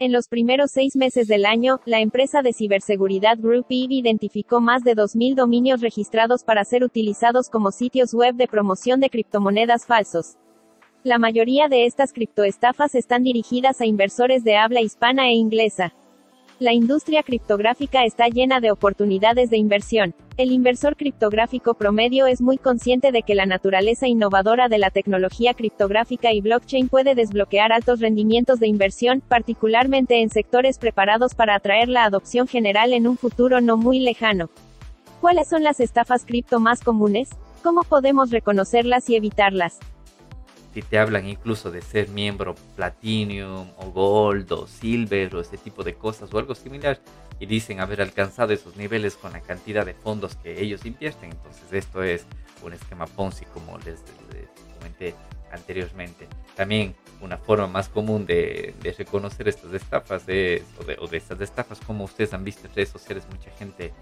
En los primeros seis meses del año, la empresa de ciberseguridad Group Eve identificó más de 2.000 dominios registrados para ser utilizados como sitios web de promoción de criptomonedas falsos. La mayoría de estas criptoestafas están dirigidas a inversores de habla hispana e inglesa. La industria criptográfica está llena de oportunidades de inversión. El inversor criptográfico promedio es muy consciente de que la naturaleza innovadora de la tecnología criptográfica y blockchain puede desbloquear altos rendimientos de inversión, particularmente en sectores preparados para atraer la adopción general en un futuro no muy lejano. ¿Cuáles son las estafas cripto más comunes? ¿Cómo podemos reconocerlas y evitarlas? Si te hablan incluso de ser miembro Platinum o Gold o Silver o ese tipo de cosas o algo similar y dicen haber alcanzado esos niveles con la cantidad de fondos que ellos invierten. Entonces esto es un esquema Ponzi como les, comenté anteriormente. También una forma más común de, reconocer estas estafas es, o, de, o de estas estafas como ustedes han visto en redes sociales mucha gente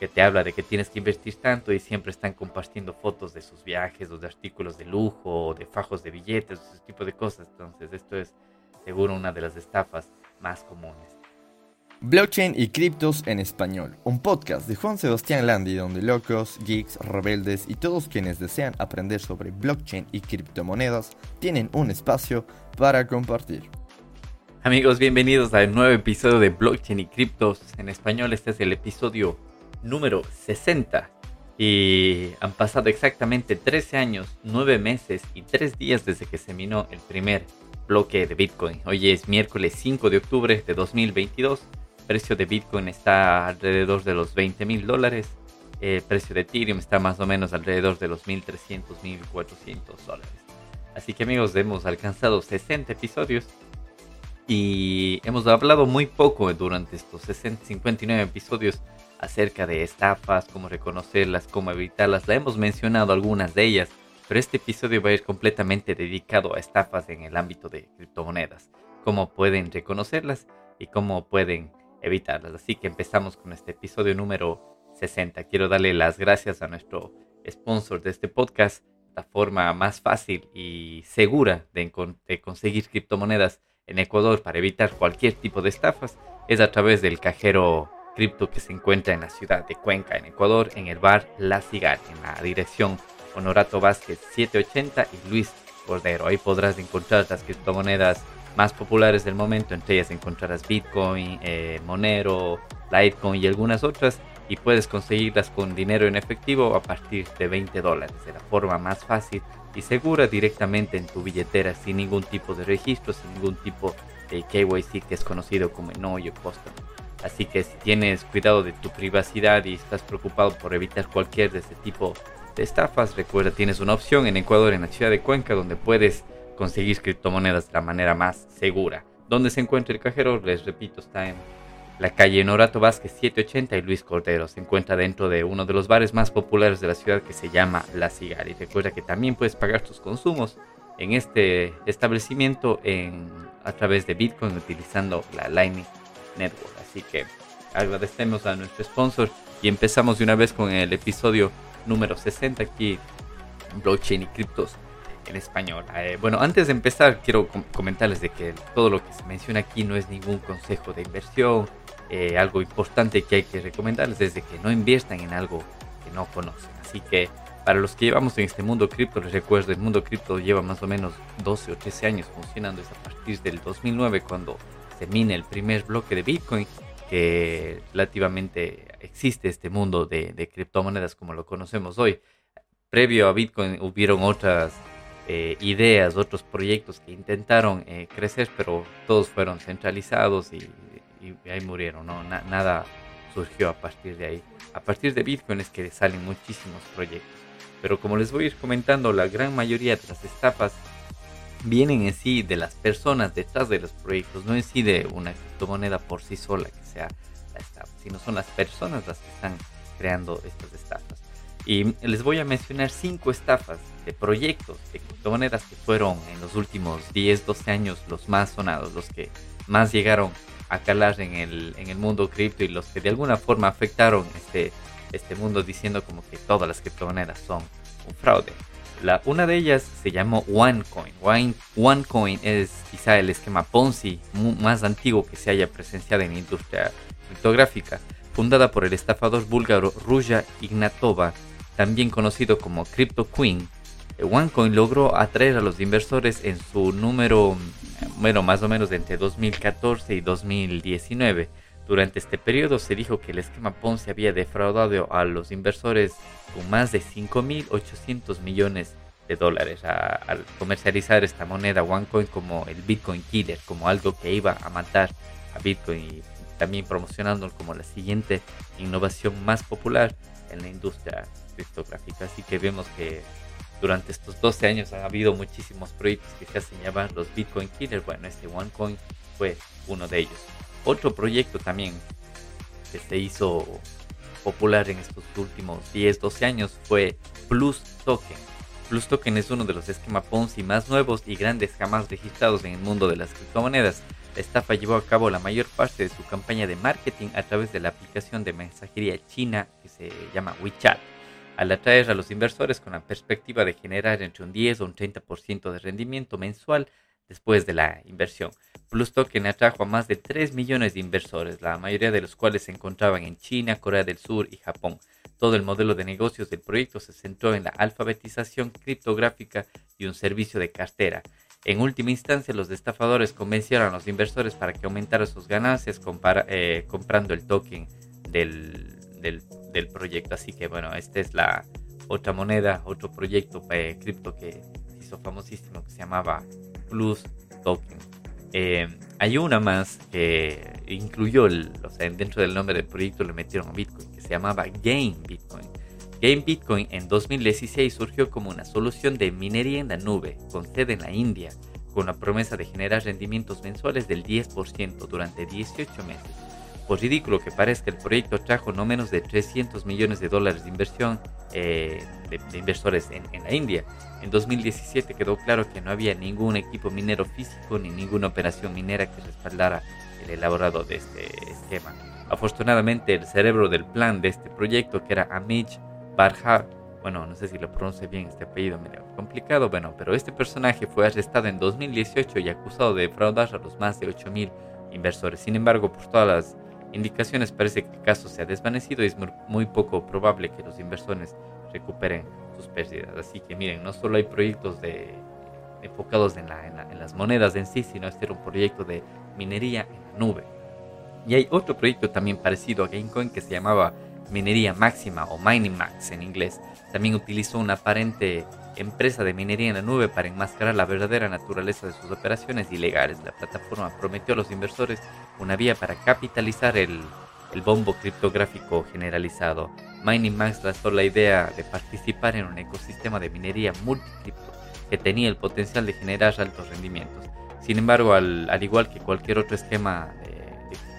que te habla de que tienes que invertir tanto y siempre están compartiendo fotos de sus viajes o de artículos de lujo o de fajos de billetes, ese tipo de cosas. Entonces esto es seguro una de las estafas más comunes. Blockchain y criptos en español, un podcast de Juan Sebastián Landi donde locos, geeks, rebeldes y todos quienes desean aprender sobre blockchain y criptomonedas tienen un espacio para compartir. Amigos, bienvenidos a un nuevo episodio de Blockchain y criptos en español. Este es el episodio número 60. Y han pasado exactamente 13 años, 9 meses y 3 días desde que se minó el primer bloque de Bitcoin. Hoy es miércoles 5 de octubre de 2022. El precio de Bitcoin está alrededor de los 20 mil dólares. El precio de Ethereum está más o menos alrededor de los 1.300, 1.400 dólares. Así que amigos, hemos alcanzado 60 episodios y hemos hablado muy poco durante estos 60, 59 episodios acerca de estafas, cómo reconocerlas, cómo evitarlas. La hemos mencionado algunas de ellas, pero este episodio va a ir completamente dedicado a estafas en el ámbito de criptomonedas, cómo pueden reconocerlas y cómo pueden evitarlas. Así que empezamos con este episodio número 60. Quiero darle las gracias a nuestro sponsor de este podcast. La forma más fácil y segura de, de conseguir criptomonedas en Ecuador para evitar cualquier tipo de estafas es a través del cajero cripto que se encuentra en la ciudad de Cuenca, en Ecuador, en el bar La Cigar, en la dirección Honorato Vázquez 780 y Luis Cordero. Ahí podrás encontrar las criptomonedas más populares del momento, entre ellas encontrarás Bitcoin, eh, Monero, Litecoin y algunas otras, y puedes conseguirlas con dinero en efectivo a partir de 20 dólares, de la forma más fácil y segura directamente en tu billetera sin ningún tipo de registro, sin ningún tipo de KYC que es conocido como no yo custom. Así que si tienes cuidado de tu privacidad y estás preocupado por evitar cualquier de este tipo de estafas, recuerda tienes una opción en Ecuador, en la ciudad de Cuenca, donde puedes conseguir criptomonedas de la manera más segura. ¿Dónde se encuentra el cajero? Les repito, está en la calle Norato Vázquez 780 y Luis Cordero. Se encuentra dentro de uno de los bares más populares de la ciudad que se llama La Cigar. Y recuerda que también puedes pagar tus consumos en este establecimiento a través de Bitcoin utilizando la Lightning Network. Así que agradecemos a nuestro sponsor y empezamos de una vez con el episodio número 60 aquí Blockchain y Criptos en español. Eh, bueno, antes de empezar quiero comentarles de que todo lo que se menciona aquí no es ningún consejo de inversión. Eh, algo importante que hay que recomendarles es de que no inviertan en algo que no conocen. Así que para los que llevamos en este mundo cripto, les recuerdo, el mundo cripto lleva más o menos 12 o 13 años funcionando, es a partir del 2009 cuando termine el primer bloque de Bitcoin, que relativamente existe este mundo de, criptomonedas como lo conocemos hoy. Previo a Bitcoin hubieron otras eh, ideas, otros proyectos que intentaron eh, crecer, pero todos fueron centralizados y, ahí murieron, ¿no? nada surgió a partir de ahí. A partir de Bitcoin es que salen muchísimos proyectos. Pero como les voy a ir comentando, la gran mayoría de las estafas vienen en sí de las personas detrás de los proyectos, no en sí de una criptomoneda por sí sola que sea la estafa, sino son las personas las que están creando estas estafas. Y les voy a mencionar cinco estafas de proyectos de criptomonedas que fueron en los últimos 10, 12 años los más sonados, los que más llegaron a calar en el, en el mundo cripto y los que de alguna forma afectaron este, este mundo diciendo como que todas las criptomonedas son un fraude. La, una de ellas se llamó OneCoin. One, OneCoin es quizá el esquema Ponzi más antiguo que se haya presenciado en la industria criptográfica, fundada por el estafador búlgaro Ruja Ignatova, también conocido como Crypto Queen. OneCoin logró atraer a los inversores en su número, bueno, más o menos entre 2014 y 2019 durante este periodo se dijo que el esquema Ponzi había defraudado a los inversores con más de 5.800 millones de dólares al comercializar esta moneda OneCoin como el Bitcoin Killer, como algo que iba a matar a Bitcoin y también promocionándolo como la siguiente innovación más popular en la industria criptográfica. Así que vemos que durante estos 12 años ha habido muchísimos proyectos que se hacen llamar los Bitcoin Killer. Bueno, este OneCoin fue uno de ellos. Otro proyecto también que se hizo popular en estos últimos 10, 12 años fue Plus Token. Plus Token es uno de los esquemas Ponzi más nuevos y grandes jamás registrados en el mundo de las criptomonedas. La estafa llevó a cabo la mayor parte de su campaña de marketing a través de la aplicación de mensajería china que se llama WeChat, al atraer a los inversores con la perspectiva de generar entre un 10 o un 30% de rendimiento mensual después de la inversión. Plus Token atrajo a más de 3 millones de inversores, la mayoría de los cuales se encontraban en China, Corea del Sur y Japón. Todo el modelo de negocios del proyecto se centró en la alfabetización criptográfica y un servicio de cartera. En última instancia, los estafadores convencieron a los inversores para que aumentaran sus ganancias eh, comprando el token del, proyecto. Así que bueno, esta es la otra moneda, otro proyecto eh, cripto que hizo famosísimo que se llamaba Plus Token. Eh, hay una más que incluyó, o sea, dentro del nombre del proyecto le metieron Bitcoin, que se llamaba Game Bitcoin. Game Bitcoin en 2016 surgió como una solución de minería en la nube, con sede en la India, con la promesa de generar rendimientos mensuales del 10% durante 18 meses. Por ridículo que parezca, el proyecto trajo no menos de 300 millones de dólares de inversión eh, de, inversores en, la India. En 2017 quedó claro que no había ningún equipo minero físico ni ninguna operación minera que respaldara el elaborado de este esquema. Afortunadamente, el cerebro del plan de este proyecto, que era Amish Barhar, bueno, no sé si lo pronuncie bien este apellido, medio complicado, bueno, pero este personaje fue arrestado en 2018 y acusado de defraudar a los más de 8.000 inversores. Sin embargo, por todas las indicaciones parece que el caso se ha desvanecido y es muy poco probable que los inversores recuperen sus pérdidas. Así que miren, no solo hay proyectos de, enfocados en, las monedas en sí, sino este era un proyecto de minería en la nube. Y hay otro proyecto también parecido a Gamecoin que se llamaba Minería Máxima o Mining Max en inglés. También utilizó una aparente empresa de minería en la nube para enmascarar la verdadera naturaleza de sus operaciones ilegales. La plataforma prometió a los inversores una vía para capitalizar el, el bombo criptográfico generalizado. Mining Max lanzó la idea de participar en un ecosistema de minería multicripto que tenía el potencial de generar altos rendimientos. Sin embargo, al, al igual que cualquier otro esquema de,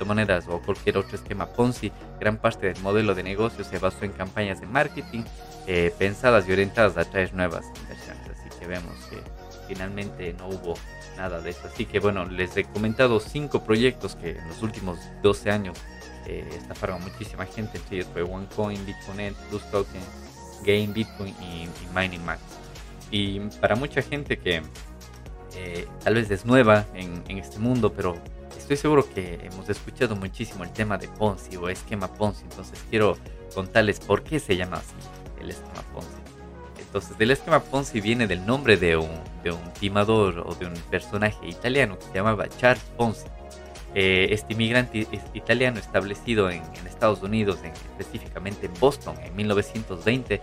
criptomonedas o cualquier otro esquema Ponzi, gran parte del modelo de negocio se basó en campañas de marketing eh, pensadas y orientadas a traer nuevas inversiones. Así que vemos que finalmente no hubo nada de eso. Así que bueno, les he comentado cinco proyectos que en los últimos 12 años eh, estafaron a muchísima gente. Entre ellos fue OneCoin, Bitcoin, Plus Token, Game Bitcoin y, Mining Max. Y para mucha gente que eh, tal vez es nueva en, en, este mundo, pero estoy seguro que hemos escuchado muchísimo el tema de Ponzi o esquema Ponzi. Entonces quiero contarles por qué se llama así el esquema Ponzi. Entonces, del esquema Ponzi viene del nombre de un, de un timador o de un personaje italiano que se llamaba Charles Ponzi. Eh, este inmigrante italiano establecido en, Estados Unidos, específicamente en Boston, en 1920,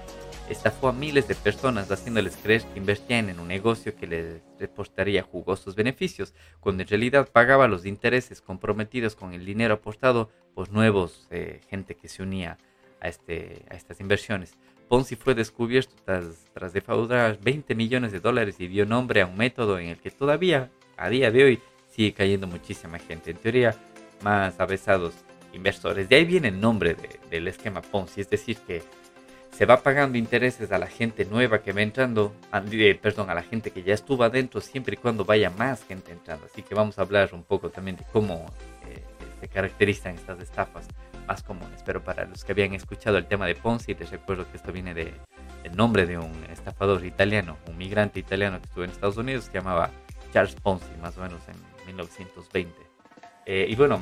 estafó a miles de personas haciéndoles creer que invertían en un negocio que les reportaría jugosos beneficios, cuando en realidad pagaba los intereses comprometidos con el dinero aportado por nuevos eh, gente que se unía a, este, a estas inversiones. Ponzi fue descubierto tras, defraudar 20 millones de dólares y dio nombre a un método en el que todavía, a día de hoy, sigue cayendo muchísima gente. En teoría, más avesados inversores. De ahí viene el nombre del esquema Ponzi, es decir, que se va pagando intereses a la gente nueva que va entrando, perdón, a la gente que ya estuvo adentro, siempre y cuando vaya más gente entrando. Así que vamos a hablar un poco también de cómo eh, se caracterizan estas estafas más comunes. Pero para los que habían escuchado el tema de Ponzi, les recuerdo que esto viene de, el nombre de un estafador italiano, un migrante italiano que estuvo en Estados Unidos, se llamaba Charles Ponzi, más o menos en 1920. Eh, y bueno,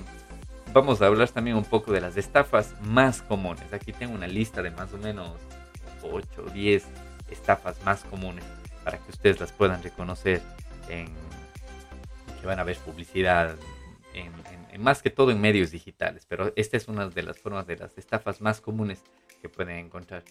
vamos a hablar también un poco de las estafas más comunes. Aquí tengo una lista de más o menos 8 o 10 estafas más comunes para que ustedes las puedan reconocer en que van a ver publicidad más que todo en medios digitales, pero esta es una de las formas de las estafas más comunes que pueden encontrar.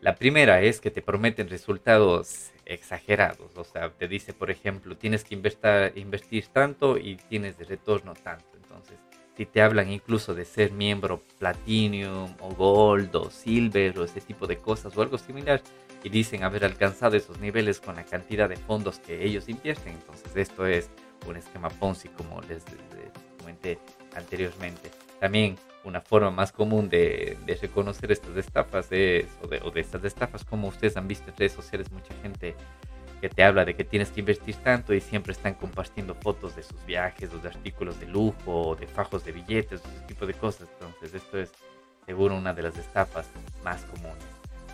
La primera es que te prometen resultados exagerados, o sea, te dice, por ejemplo, tienes que invertir, invertir tanto y tienes de retorno tanto. Entonces, si te hablan incluso de ser miembro Platinum o Gold o Silver o ese tipo de cosas o algo similar, y dicen haber alcanzado esos niveles con la cantidad de fondos que ellos invierten, entonces esto es un esquema Ponzi como les, comenté anteriormente. También una forma más común de, reconocer estas estafas es, o, de, o de estas estafas, como ustedes han visto en redes sociales, mucha gente que te habla de que tienes que invertir tanto y siempre están compartiendo fotos de sus viajes o de artículos de lujo o de fajos de billetes, ese tipo de cosas. Entonces esto es seguro una de las estafas más comunes.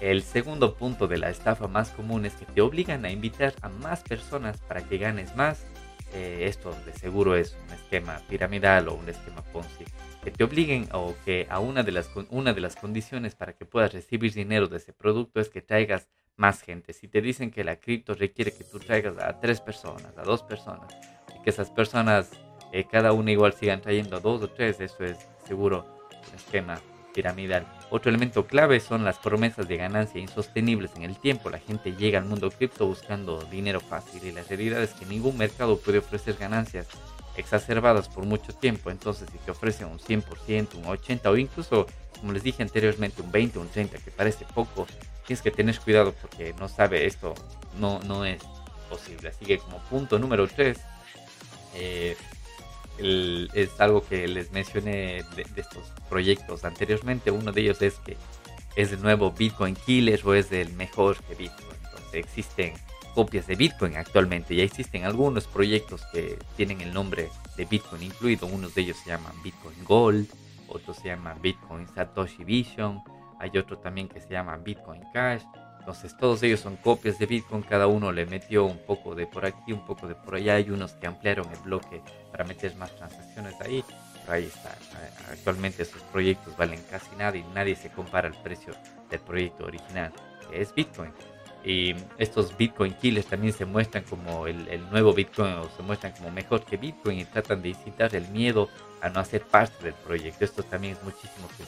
El segundo punto de la estafa más común es que te obligan a invitar a más personas para que ganes más eh, esto de seguro es un esquema piramidal o un esquema Ponzi, que te obliguen o que a una de, las, una de las condiciones para que puedas recibir dinero de ese producto es que traigas más gente. Si te dicen que la cripto requiere que tú traigas a tres personas, a dos personas, y que esas personas, eh, cada una igual sigan trayendo a dos o tres, eso es seguro un esquema piramidal. Otro elemento clave son las promesas de ganancia insostenibles en el tiempo. La gente llega al mundo cripto buscando dinero fácil y la realidad es que ningún mercado puede ofrecer ganancias exacerbadas por mucho tiempo. Entonces, si te ofrecen un 100%, un 80% o incluso, como les dije anteriormente, un 20, un 30, que parece poco, tienes que tener cuidado porque no sabe esto, no, no es posible. Así que como punto número 3, eh, es algo que les mencioné de, estos proyectos anteriormente. Uno de ellos es que es el nuevo Bitcoin Killer o es el mejor que Bitcoin. Entonces existen copias de Bitcoin actualmente. Ya existen algunos proyectos que tienen el nombre de Bitcoin incluido. Unos de ellos se llaman Bitcoin Gold, otros se llaman Bitcoin Satoshi Vision. Hay otro también que se llama Bitcoin Cash. Entonces todos ellos son copias de Bitcoin, cada uno le metió un poco de por aquí, un poco de por allá. Hay unos que ampliaron el bloque para meter más transacciones ahí. Pero ahí está. Actualmente esos proyectos valen casi nada y nadie se compara al precio del proyecto original, que es Bitcoin. Y estos Bitcoin killers también se muestran como el, nuevo Bitcoin o se muestran como mejor que Bitcoin y tratan de incitar el miedo a no hacer parte del proyecto. Esto también es muchísimo que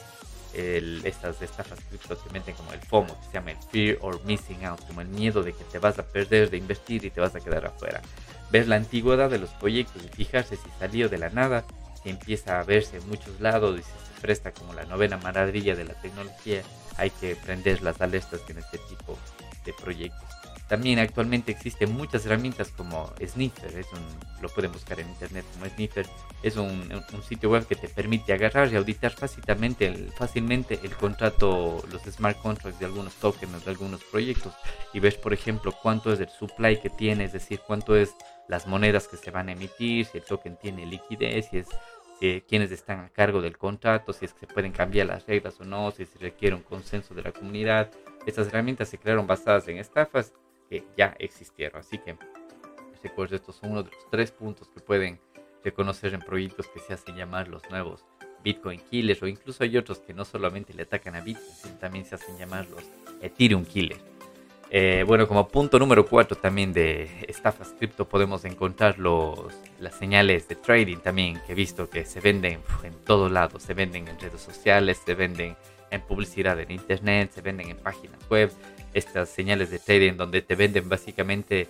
estas estafas cripto se meten como el FOMO, que se llama el Fear or Missing Out, como el miedo de que te vas a perder de invertir y te vas a quedar afuera. Ver la antigüedad de los proyectos y fijarse si salió de la nada, si empieza a verse en muchos lados y si se presta como la novena maravilla de la tecnología, hay que prender las alertas en este tipo de proyectos. También actualmente existen muchas herramientas como Sniffer, es un, lo pueden buscar en internet como Sniffer, es un, sitio web que te permite agarrar y auditar fácilmente el, fácilmente el contrato, los smart contracts de algunos tokens de algunos proyectos y ves por ejemplo cuánto es el supply que tiene, es decir, cuánto es las monedas que se van a emitir, si el token tiene liquidez, si es quienes están a cargo del contrato, si es que se pueden cambiar las reglas o no, si se requiere un consenso de la comunidad. Estas herramientas se crearon basadas en estafas ya existieron. Así que recuerdo, estos son uno de los tres puntos que pueden reconocer en proyectos que se hacen llamar los nuevos Bitcoin Killers o incluso hay otros que no solamente le atacan a Bitcoin, sino también se hacen llamar los Ethereum Killers. Eh, bueno, como punto número cuatro también de estafas cripto podemos encontrar los, las señales de trading también que he visto que se venden en todos lados, se venden en redes sociales, se venden en publicidad en internet, se venden en páginas web, estas señales de trading donde te venden básicamente,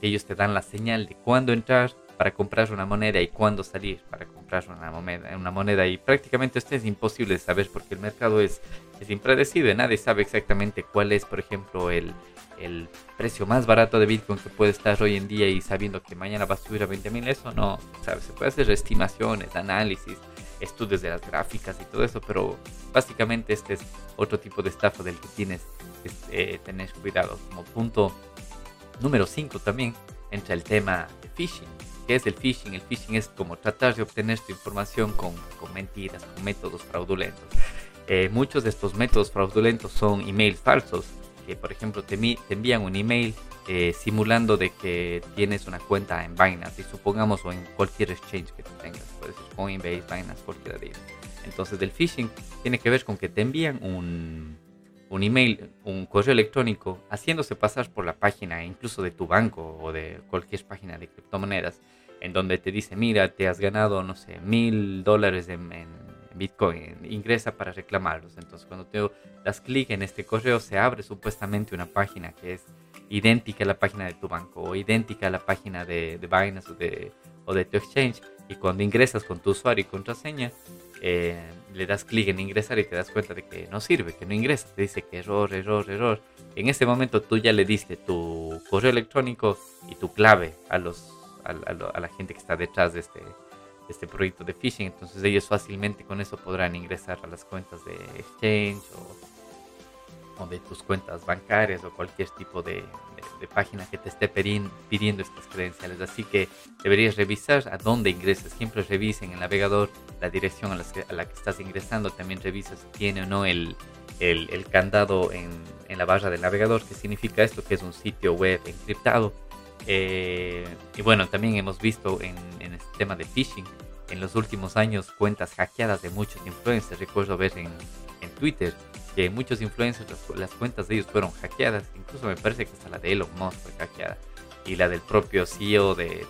ellos te dan la señal de cuándo entrar para comprar una moneda y cuándo salir para comprar una moneda, una moneda y prácticamente esto es imposible de saber porque el mercado es, es impredecible, nadie sabe exactamente cuál es, por ejemplo, el, el precio más barato de Bitcoin que puede estar hoy en día y sabiendo que mañana va a subir a 20 mil, eso no, ¿sabes? Se puede hacer estimaciones, análisis, estudios de las gráficas y todo eso, pero básicamente este es otro tipo de estafa del que tienes eh, tener cuidado. Como punto número 5 también entra el tema de phishing. ¿Qué es el phishing? El phishing es como tratar de obtener tu información con, con mentiras, con métodos fraudulentos. Eh, muchos de estos métodos fraudulentos son emails falsos que por ejemplo te, te envían un email eh, simulando de que tienes una cuenta en Binance y supongamos o en cualquier exchange que tú tengas, puede ser Coinbase, Binance, cualquiera de. Entonces el phishing tiene que ver con que te envían un, un email, un correo electrónico haciéndose pasar por la página incluso de tu banco o de cualquier página de criptomonedas en donde te dice, mira, te has ganado, no sé, mil dólares en, Bitcoin, ingresa para reclamarlos. Entonces cuando te das clic en este correo se abre supuestamente una página que es idéntica a la página de tu banco o idéntica a la página de, Binance o de, o de tu exchange. Y cuando ingresas con tu usuario y contraseña, eh, le das clic en ingresar y te das cuenta de que no sirve, que no ingresa. Te dice que error, error, error. En ese momento tú ya le diste tu correo electrónico y tu clave a, los, a, la gente que está detrás de este, de este proyecto de phishing. Entonces ellos fácilmente con eso podrán ingresar a las cuentas de exchange o de tus cuentas bancarias o cualquier tipo de, página que te esté pidiendo estas credenciales. Así que deberías revisar a dónde ingresas. Siempre revisen en el navegador la dirección a la, que, estás ingresando. También revisa si tiene o no el, candado en, la barra del navegador. ¿Qué significa esto? Que es un sitio web encriptado. Eh, y bueno, también hemos visto en este tema de phishing en los últimos años cuentas hackeadas de muchos influencers. Recuerdo ver en, en Twitter que muchos influencers, las, cuentas de ellos fueron hackeadas. Incluso me parece que hasta la de Elon Musk fue hackeada. Y la del propio CEO de,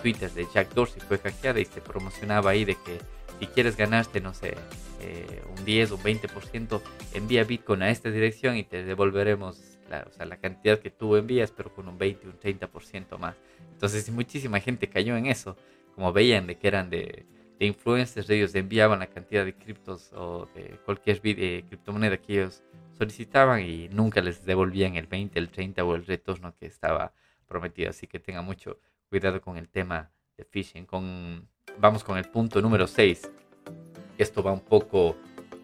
Twitter, de Jack Dorsey, fue hackeada y se promocionaba ahí de que si quieres ganarte, no sé, eh, un 10 o un 20%, envía Bitcoin a esta dirección y te devolveremos la, o sea, la cantidad que tú envías, pero con un 20 o un 30% más. Entonces muchísima gente cayó en eso, como veían de que eran de, de influencers, ellos enviaban la cantidad de criptos o de cualquier eh, criptomoneda que ellos solicitaban y nunca les devolvían el 20, el 30 o el retorno que estaba prometido. Así que tenga mucho cuidado con el tema de phishing. Con, vamos con el punto número 6. Esto va un poco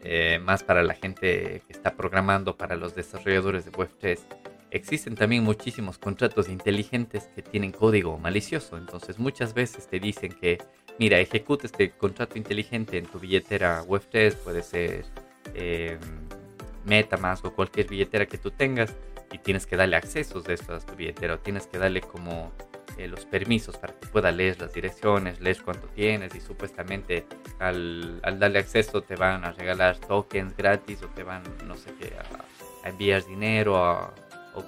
eh, más para la gente que está programando, para los desarrolladores de Web3. Existen también muchísimos contratos inteligentes que tienen código malicioso. Entonces muchas veces te dicen que mira, ejecuta este contrato inteligente en tu billetera Web3, puede ser eh, MetaMask o cualquier billetera que tú tengas y tienes que darle accesos de esto a tu billetera o tienes que darle como eh, los permisos para que pueda leer las direcciones, leer cuánto tienes y supuestamente al, darle acceso te van a regalar tokens gratis o te van, no sé qué, a, a enviar dinero, a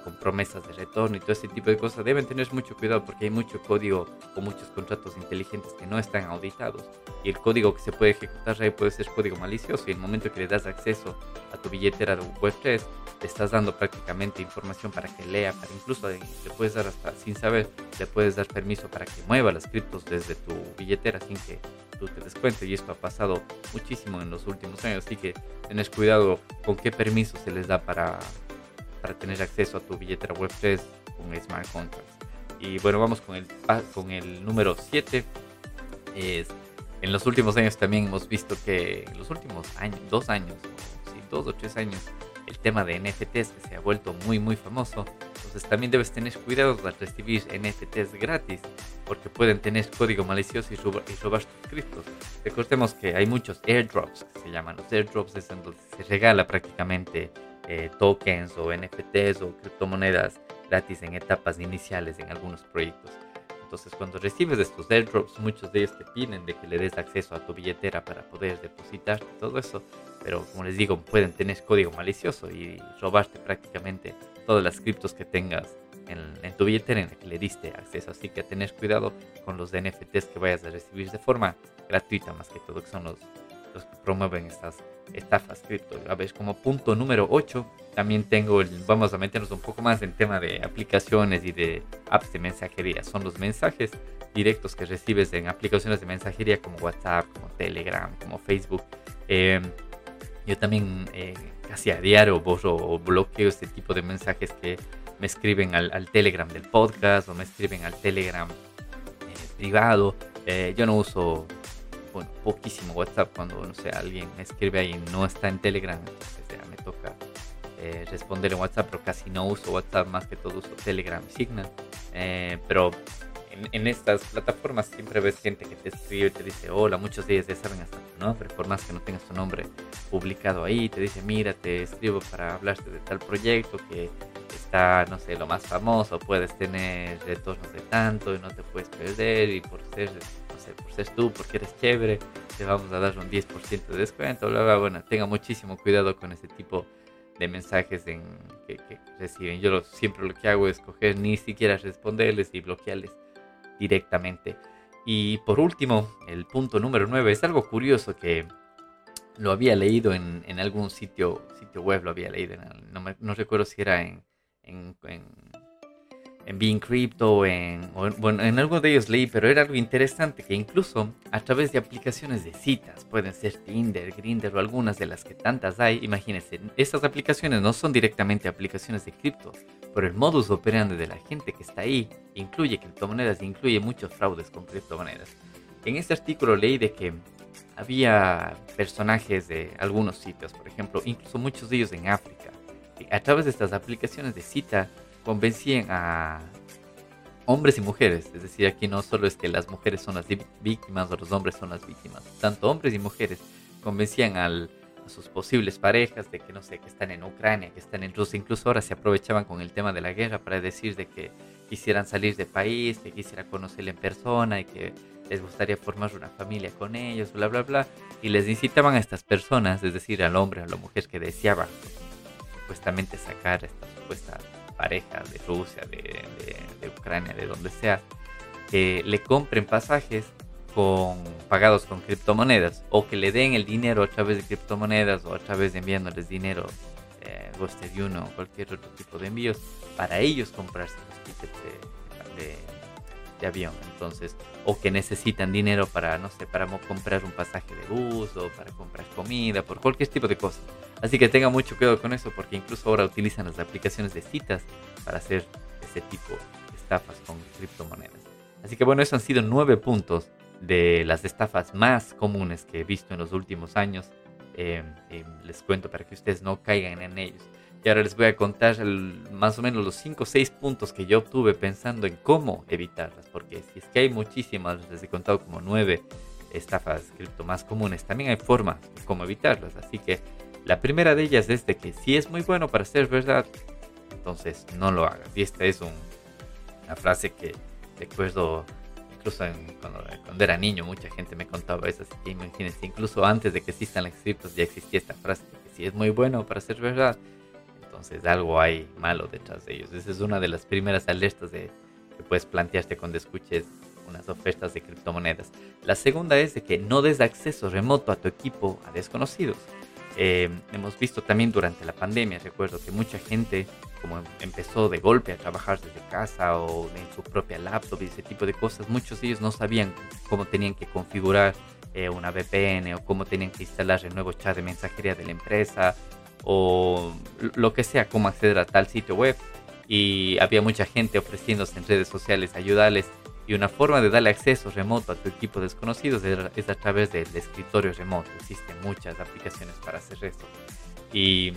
con promesas de retorno y todo ese tipo de cosas, deben tener mucho cuidado porque hay mucho código o muchos contratos inteligentes que no están auditados. Y el código que se puede ejecutar ahí puede ser código malicioso. Y el momento que le das acceso a tu billetera de Web3, le estás dando prácticamente información para que lea, para incluso le puedes dar hasta sin saber, le puedes dar permiso para que mueva las criptos desde tu billetera sin que tú te des cuenta. Y esto ha pasado muchísimo en los últimos años, así que tenés cuidado con qué permiso se les da para para tener acceso a tu billetera Web3 con Smart Contracts. Y bueno, vamos con el, con el número 7. Es, en los últimos años también hemos visto que en los últimos años, dos años, sí, dos o tres años, el tema de NFTs que se ha vuelto muy muy famoso. Entonces también debes tener cuidado al recibir NFTs gratis porque pueden tener código malicioso y, robar, y robar tus criptos. Recordemos que hay muchos airdrops que se llaman. Los airdrops es donde se regala prácticamente eh, tokens o NFTs o criptomonedas gratis en etapas iniciales en algunos proyectos. Entonces cuando recibes estos airdrops, muchos de ellos te piden de que le des acceso a tu billetera para poder depositar todo eso, pero como les digo, pueden tener código malicioso y robarte prácticamente todas las criptos que tengas en, tu billetera en la que le diste acceso. Así que tenés cuidado con los NFTs que vayas a recibir de forma gratuita, más que todo, que son los, los que promueven estas estafas cripto. A ver, como punto número 8, también tengo, el, vamos a meternos un poco más en tema de aplicaciones y de apps de mensajería. Son los mensajes directos que recibes en aplicaciones de mensajería como WhatsApp, como Telegram, como Facebook. Em, yo también eh, casi a diario borro o bloqueo este tipo de mensajes que me escriben al, Telegram del podcast o me escriben al Telegram eh, privado. Eh, yo no uso bueno, poquísimo WhatsApp cuando, no sé, alguien me escribe ahí y no está en Telegram, entonces ya me toca eh, responder en WhatsApp, pero casi no uso WhatsApp, más que todo uso Telegram Signal. Eh, pero en, en, estas plataformas siempre ves gente que te escribe y te dice, hola, muchos días ya saben hasta tu ¿no? Pero por más que no tengas tu nombre publicado ahí, te dice, mira, te escribo para hablarte de tal proyecto que está, no sé, lo más famoso, puedes tener retornos de tanto y no te puedes perder y por ser, sé, por ser tú, porque eres chévere, te vamos a dar un 10% de descuento, bla, bla, bueno, tenga muchísimo cuidado con ese tipo de mensajes en, que, reciben. Yo siempre lo que hago es coger ni siquiera responderles y bloquearles directamente. Y por último, el punto número 9 es algo curioso que lo había leído en, en algún sitio, sitio web, lo había leído, no, no recuerdo si era en, en, en, en Being Crypto, en, bueno, en algo de ellos leí, pero era algo interesante que incluso a través de aplicaciones de citas, pueden ser Tinder, Grindr o algunas de las que tantas hay, imagínense, estas aplicaciones no son directamente aplicaciones de cripto, pero el modus operandi de la gente que está ahí incluye criptomonedas, incluye muchos fraudes con criptomonedas. En este artículo leí de que había personajes de algunos sitios, por ejemplo, incluso muchos de ellos en África, que a través de estas aplicaciones de cita convencían a hombres y mujeres, es decir, aquí no solo es que las mujeres son las víctimas o los hombres son las víctimas, tanto hombres y mujeres convencían a sus posibles parejas de que no sé, que están en Ucrania, que están en Rusia, incluso ahora se aprovechaban con el tema de la guerra para decir de que quisieran salir de país, que quisieran conocerle en persona y que les gustaría formar una familia con ellos, bla, bla, bla, y les incitaban a estas personas, es decir, al hombre, a la mujer que deseaba supuestamente sacar esta supuesta pareja de Rusia, de, Ucrania, de donde sea, que le compren pasajes con pagados con criptomonedas o que le den el dinero a través de criptomonedas o a través de enviándoles dinero eh, Western Union o cualquier otro tipo de envíos para ellos comprarse los tickets de, de, avión entonces o que necesitan dinero para no sé para comprar un pasaje de bus o para comprar comida por cualquier tipo de cosas así que tenga mucho cuidado con eso porque incluso ahora utilizan las aplicaciones de citas para hacer ese tipo de estafas con criptomonedas así que bueno esos han sido nueve puntos de las estafas más comunes que he visto en los últimos años. Eh, eh, les cuento para que ustedes no caigan en ellos. Y ahora les voy a contar más o menos los 5 o 6 puntos que yo obtuve pensando en cómo evitarlas. Porque si es que hay muchísimas, les he contado como 9 estafas cripto más comunes, también hay formas de cómo evitarlas. Así que la primera de ellas es de que si es muy bueno para ser verdad, entonces no lo hagas. Y esta es una frase que recuerdo incluso cuando, era niño mucha gente me contaba eso, así que imagínense, incluso antes de que existan las criptos ya existía esta frase, que si es muy bueno para ser verdad, entonces algo hay malo detrás de ellos. Esa es una de las primeras alertas de, que puedes plantearte cuando escuches unas ofertas de criptomonedas. La segunda es de que no des acceso remoto a tu equipo a desconocidos. Eh, hemos visto también durante la pandemia, recuerdo que mucha gente como empezó de golpe a trabajar desde casa o en su propia laptop y ese tipo de cosas, muchos de ellos no sabían cómo tenían que configurar eh, una VPN o cómo tenían que instalar el nuevo chat de mensajería de la empresa o lo que sea, cómo acceder a tal sitio web. Y había mucha gente ofreciéndose en redes sociales ayudarles y una forma de darle acceso remoto a tu equipo desconocido es a través del escritorio remoto. Existen muchas aplicaciones para hacer eso. Y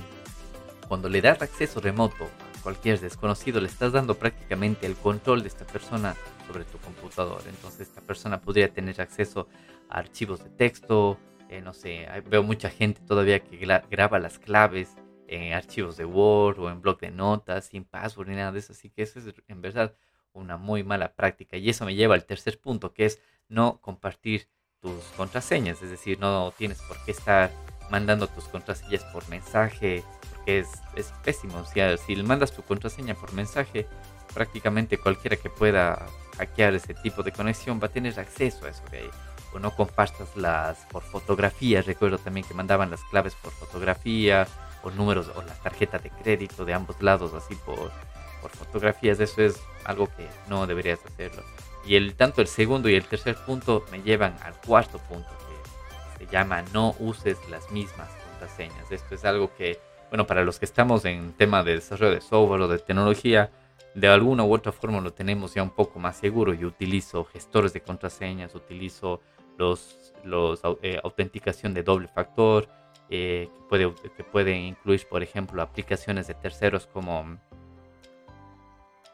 cuando le das acceso remoto a cualquier desconocido, le estás dando prácticamente el control de esta persona sobre tu computador. Entonces esta persona podría tener acceso a archivos de texto, eh, no sé, veo mucha gente todavía que graba las claves en archivos de Word o en blog de notas, sin password ni nada de eso. Así que eso es en verdad una muy mala práctica. Y eso me lleva al tercer punto, que es no compartir tus contraseñas. Es decir, no tienes por qué estar mandando tus contraseñas por mensaje, porque es, es pésimo. O sea, si mandas tu contraseña por mensaje, prácticamente cualquiera que pueda hackear ese tipo de conexión va a tener acceso a eso de ahí. No compartas las por fotografía. Recuerdo también que mandaban las claves por fotografía, o números, o la tarjeta de crédito de ambos lados, así por, por fotografías. Eso es algo que no deberías hacerlo. Y el, tanto el segundo y el tercer punto me llevan al cuarto punto, que se llama no uses las mismas contraseñas. Esto es algo que, bueno, para los que estamos en tema de desarrollo de software o de tecnología, de alguna u otra forma lo tenemos ya un poco más seguro. Yo utilizo gestores de contraseñas, utilizo los, los eh, autenticación de doble factor, eh, que, puede, que pueden incluir, por ejemplo, aplicaciones de terceros como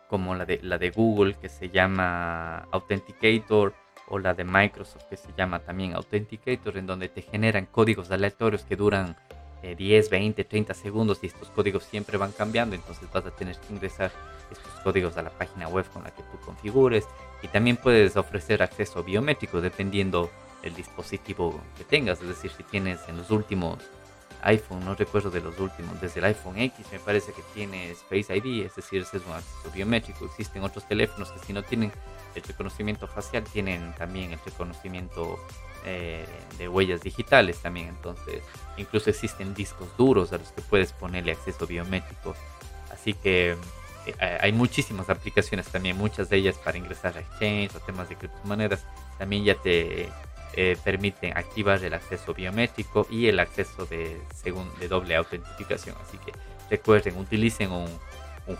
como la de, la de Google que se llama Authenticator o la de Microsoft que se llama también Authenticator, en donde te generan códigos aleatorios que duran 10, 20, 30 segundos y estos códigos siempre van cambiando, entonces vas a tener que ingresar estos códigos a la página web con la que tú configures y también puedes ofrecer acceso biométrico dependiendo del dispositivo que tengas, es decir, si tienes en los últimos iPhone, no recuerdo de los últimos, desde el iPhone X me parece que tienes Face ID, es decir, ese es un acceso biométrico. Existen otros teléfonos que si no tienen el reconocimiento facial, tienen también el reconocimiento eh, de huellas digitales también. Entonces, incluso existen discos duros a los que puedes ponerle acceso biométrico. Así que hay muchísimas aplicaciones también, muchas de ellas para ingresar a exchange o temas de criptomonedas. También ya te eh, permiten activar el acceso biométrico y el acceso de, de doble autentificación. Así que recuerden, utilicen un,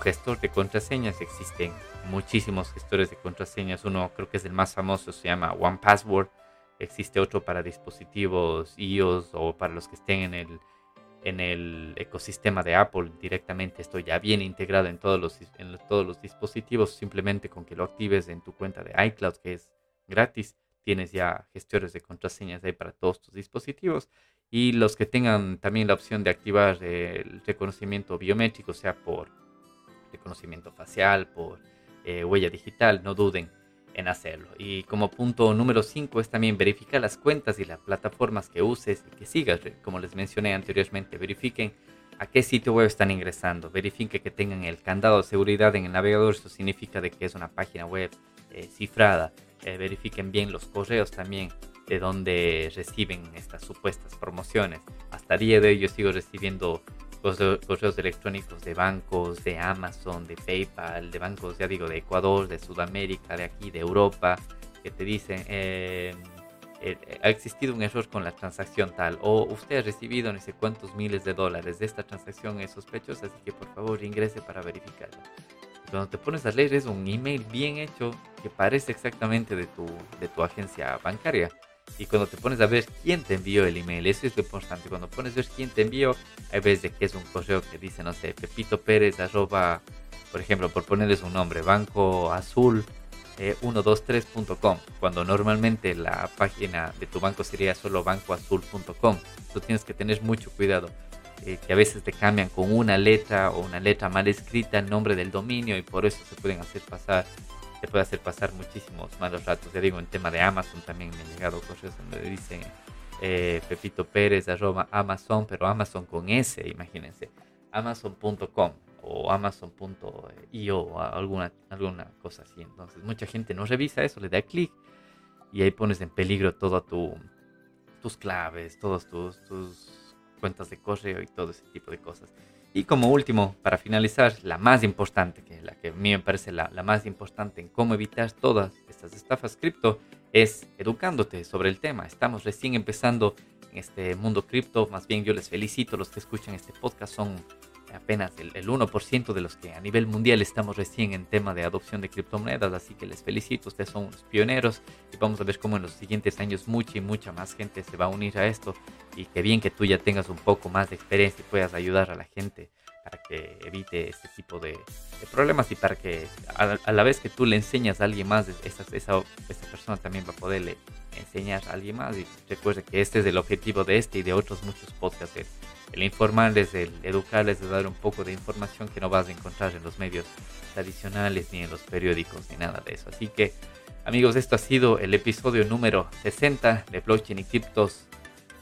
gestor de contraseñas. Existen muchísimos gestores de contraseñas. Uno creo que es el más famoso, se llama OnePassword. Existe otro para dispositivos iOS o para los que estén en el, en el ecosistema de Apple directamente. Esto ya viene integrado en todos, los, dispositivos. Simplemente con que lo actives en tu cuenta de iCloud, que es gratis tienes ya gestores de contraseñas ahí para todos tus dispositivos y los que tengan también la opción de activar el reconocimiento biométrico, sea por reconocimiento facial, por eh, huella digital, no duden en hacerlo. Y como punto número 5 es también verificar las cuentas y las plataformas que uses y que sigas. Como les mencioné anteriormente, verifiquen a qué sitio web están ingresando. Verifiquen que tengan el candado de seguridad en el navegador. Esto significa de que es una página web eh, cifrada. Eh, verifiquen bien los correos también de donde reciben estas supuestas promociones. Hasta el día de hoy yo sigo recibiendo correos electrónicos de bancos, de Amazon, de PayPal, de bancos, ya digo, de Ecuador, de Sudamérica, de aquí, de Europa, que te dicen, eh, eh, ha existido un error con la transacción tal, o usted ha recibido no sé cuántos miles de dólares de esta transacción es sospechosa, así que por favor ingrese para verificarla cuando te pones a leer es un email bien hecho que parece exactamente de tu, de tu agencia bancaria. Y cuando te pones a ver quién te envió el email, eso es lo importante. Cuando pones a ver quién te envió, hay veces de que es un correo que dice, no sé, Pepito Pérez, arroba, por ejemplo, por ponerles un nombre, Banco Azul 123.com, eh, cuando normalmente la página de tu banco sería solo bancoazul.com. Tú tienes que tener mucho cuidado. Eh, que a veces te cambian con una letra o una letra mal escrita el nombre del dominio y por eso se pueden hacer pasar, se puede hacer pasar muchísimos malos ratos. Ya digo, en tema de Amazon también me han llegado cosas donde dicen eh, Pepito Pérez arroba Amazon, pero Amazon con S, imagínense, amazon.com o amazon.io o alguna, alguna cosa así. Entonces mucha gente no revisa eso, le da clic y ahí pones en peligro todo tu, tus claves, todos tus, tus cuentas de correo y todo ese tipo de cosas. Y como último, para finalizar, la más importante, que la que a mí me parece la, la más importante en cómo evitar todas estas estafas cripto, es educándote sobre el tema. Estamos recién empezando en este mundo cripto, más bien yo les felicito, los que escuchan este podcast son apenas el, 1% de los que a nivel mundial estamos recién en tema de adopción de criptomonedas, así que les felicito, ustedes son unos pioneros y vamos a ver cómo en los siguientes años mucha y mucha más gente se va a unir a esto y qué bien que tú ya tengas un poco más de experiencia y puedas ayudar a la gente para que evite este tipo de, problemas y para que a, la vez que tú le enseñas a alguien más, esa, esa, esa persona también va a poderle enseñar a alguien más y recuerde que este es el objetivo de este y de otros muchos podcasts el informarles, el educarles, de dar un poco de información que no vas a encontrar en los medios tradicionales ni en los periódicos ni nada de eso. Así que amigos, esto ha sido el episodio número 60 de blockchain y criptos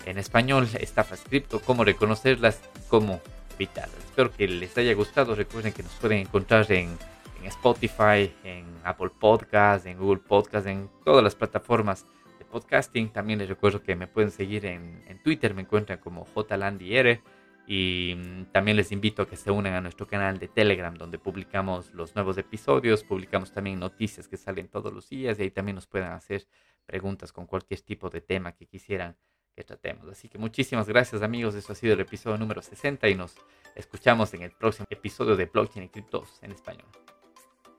en español, estafas cripto, cómo reconocerlas, cómo evitarlas. Espero que les haya gustado. Recuerden que nos pueden encontrar en, en Spotify, en Apple Podcasts, en Google Podcasts, en todas las plataformas podcasting. También les recuerdo que me pueden seguir en, Twitter, me encuentran como JLandiR. Y mm, también les invito a que se unan a nuestro canal de Telegram, donde publicamos los nuevos episodios, publicamos también noticias que salen todos los días y ahí también nos pueden hacer preguntas con cualquier tipo de tema que quisieran que tratemos. Así que muchísimas gracias amigos, eso ha sido el episodio número 60 y nos escuchamos en el próximo episodio de Blockchain y Criptos en español.